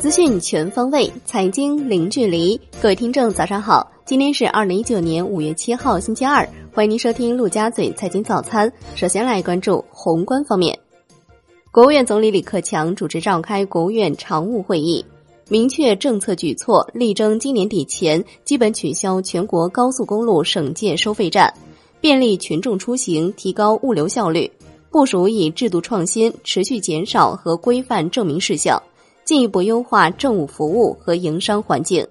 资讯全方位，财经零距离。各位听众，早上好！今天是二零一九年五月七号，星期二。欢迎您收听陆家嘴财经早餐。首先来关注宏观方面，国务院总理李克强主持召开国务院常务会议，明确政策举措，力争今年底前基本取消全国高速公路省界收费站，便利群众出行，提高物流效率。部署以制度创新持续减少和规范证明事项，进一步优化政务服务和营商环境。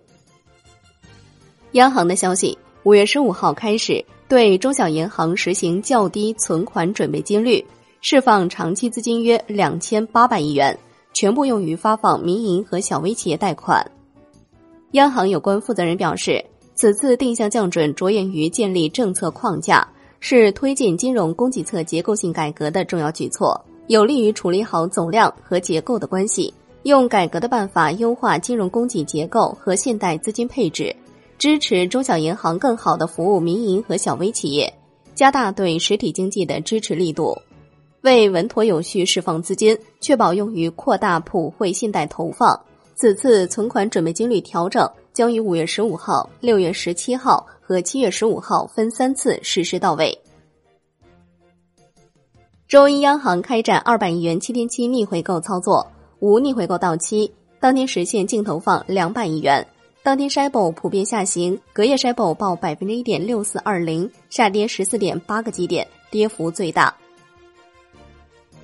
央行的消息，五月十五号开始。对中小银行实行较低存款准备金率，释放长期资金约两千八百亿元，全部用于发放民营和小微企业贷款。央行有关负责人表示，此次定向降准着眼于建立政策框架，是推进金融供给侧结构性改革的重要举措，有利于处理好总量和结构的关系，用改革的办法优化金融供给结构和现代资金配置。支持中小银行更好的服务民营和小微企业，加大对实体经济的支持力度，为稳妥有序释放资金，确保用于扩大普惠信贷投放。此次存款准备金率调整将于五月十五号、六月十七号和七月十五号分三次实施到位。周一，央行开展二百亿元七天期逆回购操作，无逆回购到期，当天实现净投放两百亿元。当天 SHIBO 普遍下行，隔夜 SHIBO 报百分之一点六四二零，下跌十四点八个基点，跌幅最大。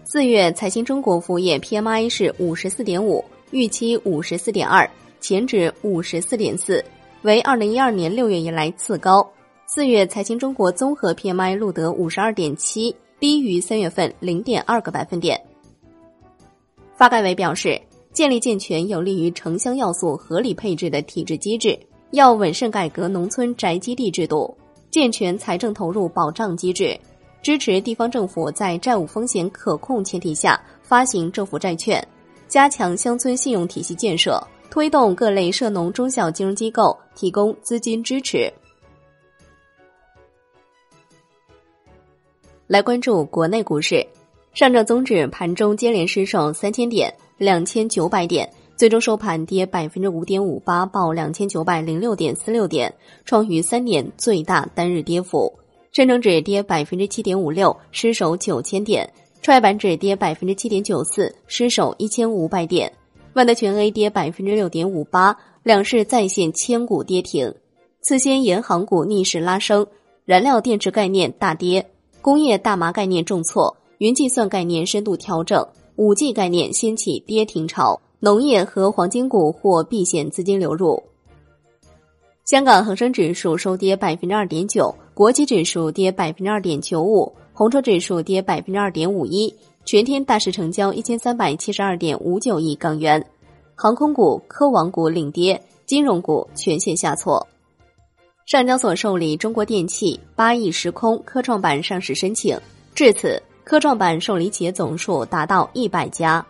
四月财新中国服务业 PMI 是五十四点五，预期五十四点二，前值五十四点四，为二零一二年六月以来次高。四月财新中国综合 PMI 录得五十二点七，低于三月份零点二个百分点。发改委表示。建立健全有利于城乡要素合理配置的体制机制，要稳慎改革农村宅基地制度，健全财政投入保障机制，支持地方政府在债务风险可控前提下发行政府债券，加强乡村信用体系建设，推动各类涉农中小金融机构提供资金支持。来关注国内股市，上证综指盘中接连失守三千点。两千九百点，最终收盘跌百分之五点五八，报两千九百零六点四六点，创逾三年最大单日跌幅。深成指跌百分之七点五六，失守九千点；创业板指跌百分之七点九四，失守一千五百点。万德全 A 跌百分之六点五八，两市再现千股跌停。次新银行股逆势拉升，燃料电池概念大跌，工业大麻概念重挫，云计算概念深度调整。五 G 概念掀起跌停潮，农业和黄金股或避险资金流入。香港恒生指数收跌百分之二点九，国际指数跌百分之二点九五，红筹指数跌百分之二点五一。全天大市成交一千三百七十二点五九亿港元，航空股、科网股领跌，金融股全线下挫。上交所受理中国电器、八亿时空、科创板上市申请，至此。科创板受理企业总数达到一百家。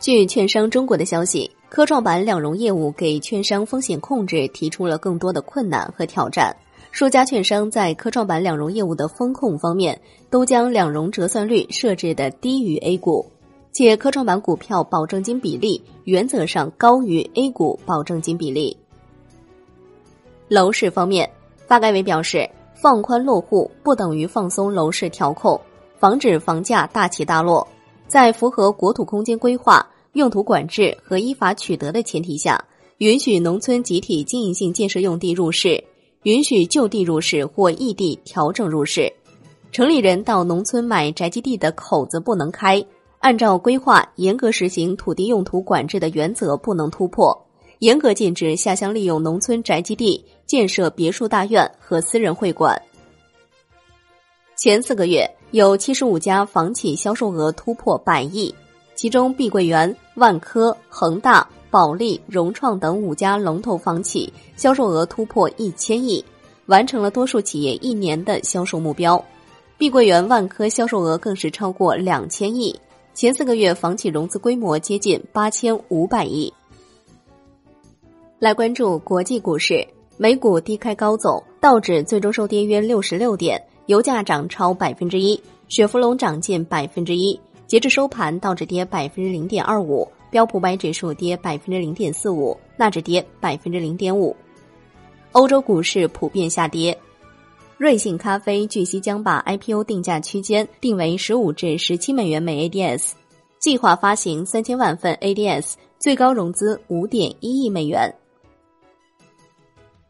据券商中国的消息，科创板两融业务给券商风险控制提出了更多的困难和挑战。数家券商在科创板两融业务的风控方面，都将两融折算率设置的低于 A 股，且科创板股票保证金比例原则上高于 A 股保证金比例。楼市方面，发改委表示。放宽落户不等于放松楼市调控，防止房价大起大落。在符合国土空间规划、用途管制和依法取得的前提下，允许农村集体经营性建设用地入市，允许就地入市或异地调整入市。城里人到农村买宅基地的口子不能开，按照规划严格实行土地用途管制的原则不能突破。严格禁止下乡利用农村宅基地建设别墅大院和私人会馆。前四个月有七十五家房企销售额突破百亿，其中碧桂园、万科、恒大、保利、融创等五家龙头房企销售额突破一千亿，完成了多数企业一年的销售目标。碧桂园、万科销售额更是超过两千亿。前四个月房企融资规模接近八千五百亿。来关注国际股市，美股低开高走，道指最终收跌约六十六点，油价涨超百分之一，雪佛龙涨近百分之一，截至收盘，道指跌百分之零点二五，标普百指数跌百分之零点四五，纳指跌百分之零点五。欧洲股市普遍下跌。瑞幸咖啡据悉将把 IPO 定价区间定为十五至十七美元每 ADS，计划发行三千万份 ADS，最高融资五点一亿美元。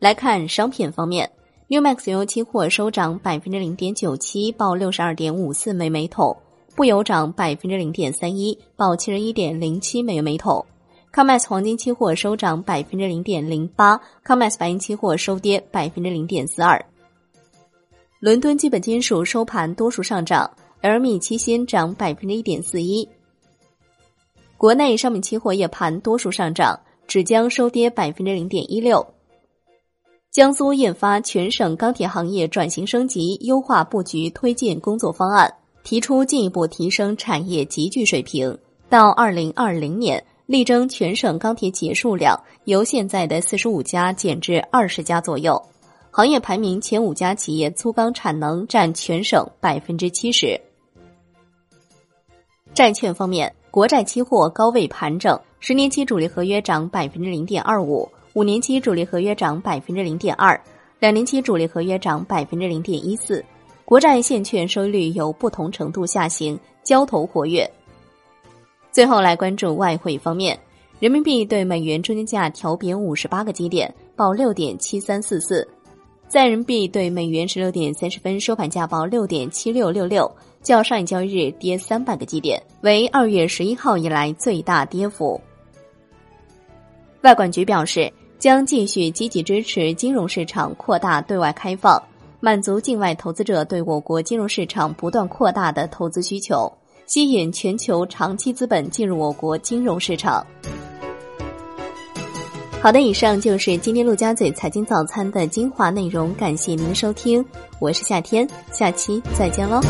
来看商品方面，New Max 油期货收涨百分之零点九七，报六十二点五四美每桶；布油涨百分之零点三一，报七十一点零七美元每桶。COMEX 黄金期货收涨百分之零点零八，COMEX 白银期货收跌百分之零点四二。伦敦基本金属收盘多数上涨，LME 期锌涨百分之一点四一。国内商品期货夜盘多数上涨，纸浆收跌百分之零点一六。江苏印发全省钢铁行业转型升级优化布局推进工作方案，提出进一步提升产业集聚水平，到二零二零年力争全省钢铁企业数量由现在的四十五家减至二十家左右。行业排名前五家企业粗钢产能占全省百分之七十。债券方面，国债期货高位盘整，十年期主力合约涨百分之零点二五，五年期主力合约涨百分之零点二，两年期主力合约涨百分之零点一四。国债现券收益率有不同程度下行，交投活跃。最后来关注外汇方面，人民币对美元中间价调贬五十八个基点，报六点七三四四。在人民币对美元十六点三十分收盘价报六点七六六六，较上一交易日跌三百个基点，为二月十一号以来最大跌幅。外管局表示，将继续积极支持金融市场扩大对外开放，满足境外投资者对我国金融市场不断扩大的投资需求，吸引全球长期资本进入我国金融市场。好的，以上就是今天陆家嘴财经早餐的精华内容，感谢您收听，我是夏天，下期再见喽。